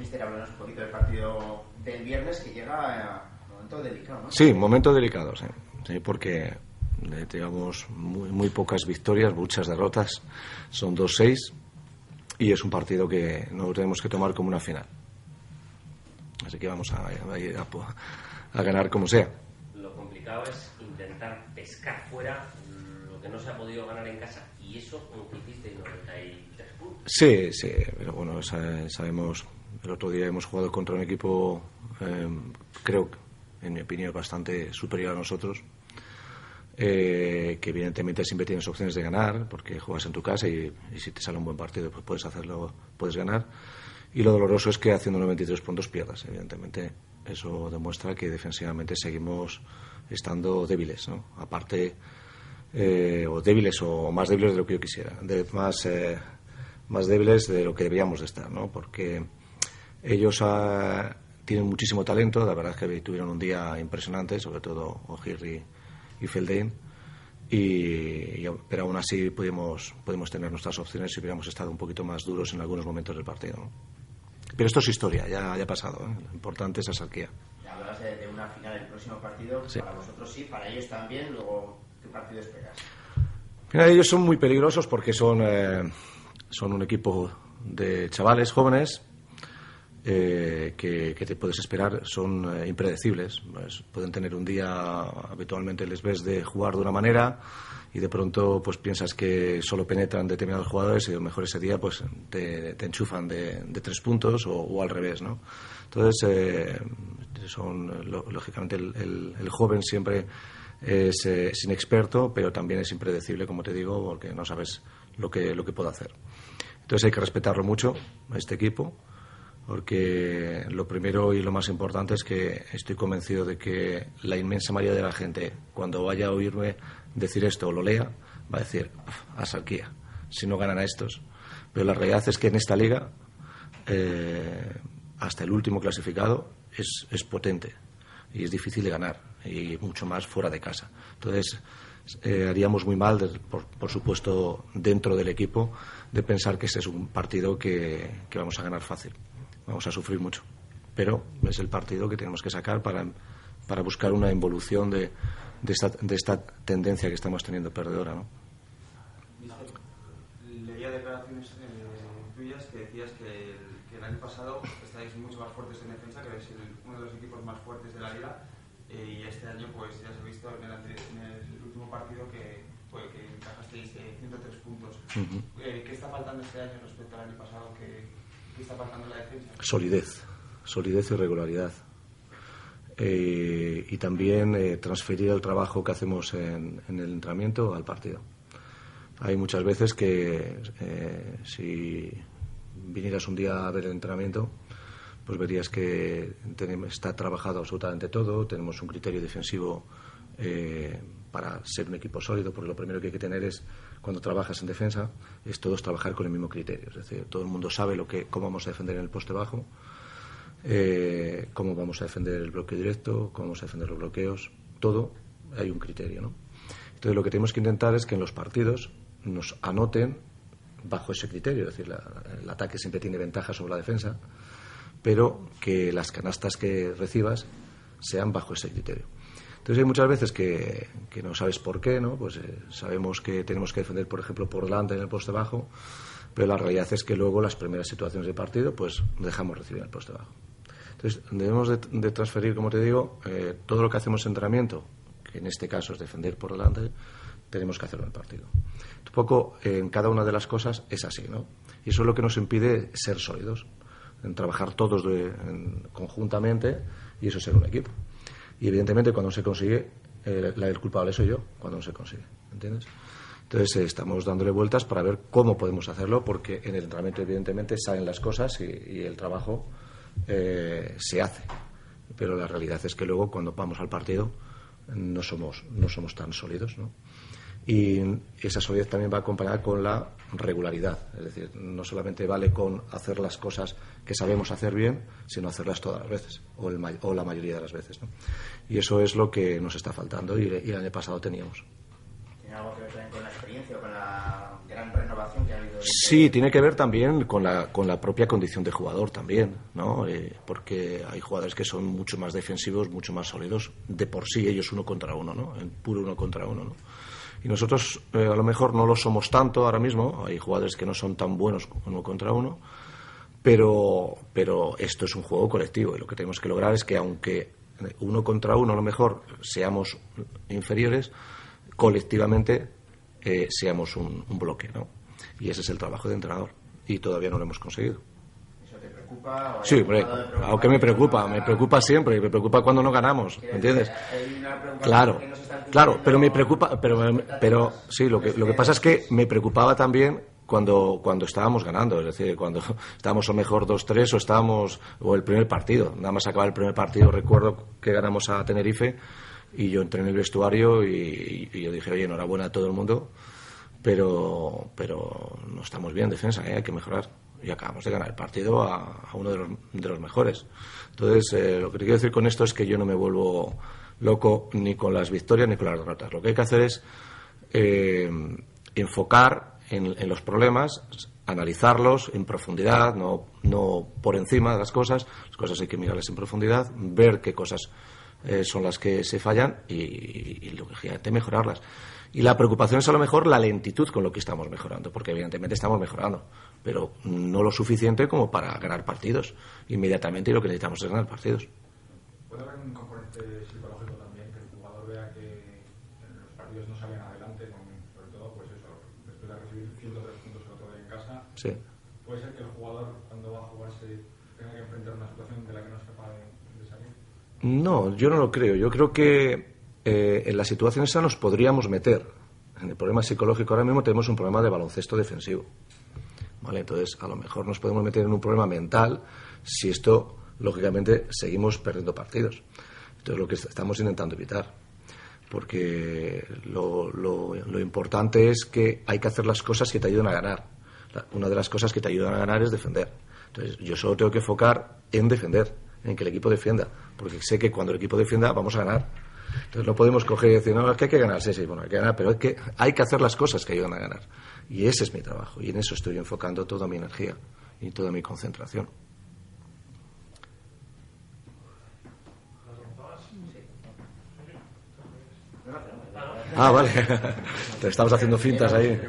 Mister, háblanos un poquito del partido del viernes que llega a un momento delicado, ¿no? Sí, momento delicado, sí. sí porque eh, tenemos muy, muy pocas victorias, muchas derrotas. Son 2-6 y es un partido que no tenemos que tomar como una final. Así que vamos a, a, a ganar como sea. Lo complicado es intentar pescar fuera lo que no se ha podido ganar en casa y eso aunque hiciste 93 puntos. Sí, sí, pero bueno, sabemos, el otro día hemos jugado contra un equipo, eh, creo, en mi opinión, bastante superior a nosotros. Eh, que evidentemente siempre tienes opciones de ganar porque juegas en tu casa y, y, si te sale un buen partido pues puedes hacerlo, puedes ganar y lo doloroso es que haciendo 93 puntos pierdas evidentemente eso demuestra que defensivamente seguimos estando débiles ¿no? aparte eh, o débiles o más débiles de lo que yo quisiera de, más eh, más débiles de lo que deberíamos de estar ¿no? porque ellos ah, tienen muchísimo talento la verdad es que tuvieron un día impresionante sobre todo O'Hirri y Feldain. Y, pero aún así pudimos, pudimos tener nuestras opciones si hubiéramos estado un poquito más duros en algunos momentos del partido. ¿no? Pero esto es historia, ya, ya ha pasado. ¿eh? Lo importante es esa sarquía. Hablabas de, de, una final del próximo partido, sí. para vosotros sí, para ellos también. Luego, ¿qué partido esperas? Mira, ellos son muy peligrosos porque son, eh, son un equipo de chavales jóvenes eh, que, que, te puedes esperar son eh, impredecibles. Pues pueden tener un día, habitualmente les ves de jugar de una manera y de pronto pues piensas que solo penetran determinados jugadores y a lo mejor ese día pues te, te enchufan de, de, tres puntos o, o, al revés, ¿no? Entonces, eh, son, lógicamente el, el, el, joven siempre es, eh, es, inexperto, pero también es impredecible, como te digo, porque no sabes lo que, lo que puede hacer. Entonces hay que respetarlo mucho, este equipo porque lo primero y lo más importante es que estoy convencido de que la inmensa mayoría de la gente, cuando vaya a oírme decir esto o lo lea, va a decir, a Salquía, si no ganan a estos. Pero la realidad es que en esta liga, eh, hasta el último clasificado, es, es, potente y es difícil de ganar, y mucho más fuera de casa. Entonces, eh, haríamos muy mal, por, por, supuesto, dentro del equipo, de pensar que este es un partido que vamos a ganar fácil vamos a sufrir mucho. Pero es el partido que tenemos que sacar para, para buscar una involución de, de, esta, de esta tendencia que estamos teniendo perdedora. ¿no? Leía declaraciones eh, tuyas que decías que el, que el, año pasado estáis mucho más fuertes en defensa, que erais uno de los equipos más fuertes de la liga. Eh, y este año, pues ya se ha visto en el, en el último partido que, pues, que encajasteis eh, 103 puntos. Uh -huh. ¿Qué está faltando este año respecto al año pasado? que Solidez, solidez y regularidad. Eh, y también eh, transferir el trabajo que hacemos en, el entrenamiento al partido. Hay muchas veces que eh, si vinieras un día a ver el entrenamiento, pues verías que está trabajado absolutamente todo, tenemos un criterio defensivo para ser un equipo sólido, porque lo primero que hay que tener es, cuando trabajas en defensa, es todos trabajar con el mismo criterio. Es decir, todo el mundo sabe lo que, cómo vamos a defender en el poste bajo, eh, cómo vamos a defender el bloqueo directo, cómo vamos a defender los bloqueos, todo hay un criterio. ¿no? Entonces, lo que tenemos que intentar es que en los partidos nos anoten bajo ese criterio, es decir, el ataque siempre tiene ventaja sobre la defensa, pero que las canastas que recibas sean bajo ese criterio. Entonces hay muchas veces que, que no sabes por qué, ¿no? Pues eh, sabemos que tenemos que defender, por ejemplo, por delante en el poste bajo, pero la realidad es que luego las primeras situaciones de partido, pues dejamos recibir el poste bajo. Entonces debemos de, de transferir, como te digo, eh, todo lo que hacemos en entrenamiento, que en este caso es defender por delante, tenemos que hacerlo en el partido. Un poco eh, en cada una de las cosas es así, ¿no? Y eso es lo que nos impide ser sólidos, en trabajar todos de, en, conjuntamente y eso ser un equipo. Y evidentemente cuando se consigue, la, el culpable soy yo, cuando no se consigue, ¿entiendes? Entonces eh, estamos dándole vueltas para ver cómo podemos hacerlo, porque en el entrenamiento evidentemente salen las cosas y, y el trabajo eh, se hace. Pero la realidad es que luego cuando vamos al partido no somos, no somos tan sólidos, ¿no? Y esa solidez también va acompañada con la regularidad. Es decir, no solamente vale con hacer las cosas que sabemos hacer bien, sino hacerlas todas las veces, o, el, o la mayoría de las veces. ¿no? Y eso es lo que nos está faltando y, y, el año pasado teníamos. ¿Tiene algo que ver también con la experiencia o con la gran renovación que ha habido Sí, tiene que ver también con la, con la propia condición de jugador también, ¿no? Eh, porque hay jugadores que son mucho más defensivos, mucho más sólidos, de por sí ellos uno contra uno, ¿no? En puro uno contra uno, ¿no? Y nosotros eh, a lo mejor no lo somos tanto ahora mismo, hay jugadores que no son tan buenos uno contra uno, pero, pero esto es un juego colectivo y lo que tenemos que lograr es que aunque uno contra uno a lo mejor seamos inferiores, colectivamente eh, seamos un, un bloque, ¿no? Y ese es el trabajo de entrenador y todavía no lo hemos conseguido. O Sí, preocupación aunque me preocupa, me preocupa siempre, me preocupa cuando no ganamos, Quiero ¿entiendes? Claro, claro, pero me preocupa, pero, pero sí, lo que, lo que pasa es que me preocupaba también cuando, cuando estábamos ganando, es decir, cuando estábamos lo mejor 2-3 o estábamos, o el primer partido, nada más acabar el primer partido, recuerdo que ganamos a Tenerife y yo entré en el vestuario y, y yo dije, oye, enhorabuena a todo el mundo, pero, pero no estamos bien en defensa, ¿eh? hay que mejorar. Y acabamos de ganar el partido a, uno de los, de los mejores. Entonces, eh, lo que te quiero decir con esto es que yo no me vuelvo loco ni con las victorias ni con las derrotas. Lo que hay que hacer es eh, enfocar en, en los problemas, analizarlos en profundidad, no, no por encima de las cosas. Las cosas hay que mirarlas en profundidad, ver qué cosas eh, son las que se fallan y, y, lógicamente mejorarlas. Y la preocupación es a lo mejor la lentitud con lo que estamos mejorando, porque evidentemente estamos mejorando, pero no lo suficiente como para ganar partidos inmediatamente y lo que necesitamos es ganar partidos. ¿Puede haber un componente psicológico también que el jugador vea que los partidos no salen adelante, sobre todo, pues eso, después de recibir 103 puntos el otro día en casa? Sí. ¿Puede ser que el jugador, cuando va a jugarse, tenga que enfrentar una situación de la que no es capaz de, de salir? No, yo no lo creo. Yo creo que eh, en la situación esa nos podríamos meter. En el problema psicológico ahora mismo tenemos un problema de baloncesto defensivo. ¿Vale? Entonces, a lo mejor nos podemos meter en un problema mental si esto, lógicamente, seguimos perdiendo partidos. Entonces, lo que estamos intentando evitar. Porque lo, lo, lo importante es que hay que hacer las cosas que te ayuden a ganar. Una de las cosas que te ayudan a ganar es defender. Entonces, yo solo tengo que enfocar en defender, en que el equipo defienda. Porque sé que cuando el equipo defienda, vamos a ganar. Entonces, no podemos coger y decir, no, es que hay que ganar. Sí, sí, bueno, hay que ganar, pero es que hay que hacer las cosas que ayudan a ganar. Y ese es mi trabajo. Y en eso estoy enfocando toda mi energía y toda mi concentración. Ah, vale. Te estamos haciendo fintas ahí.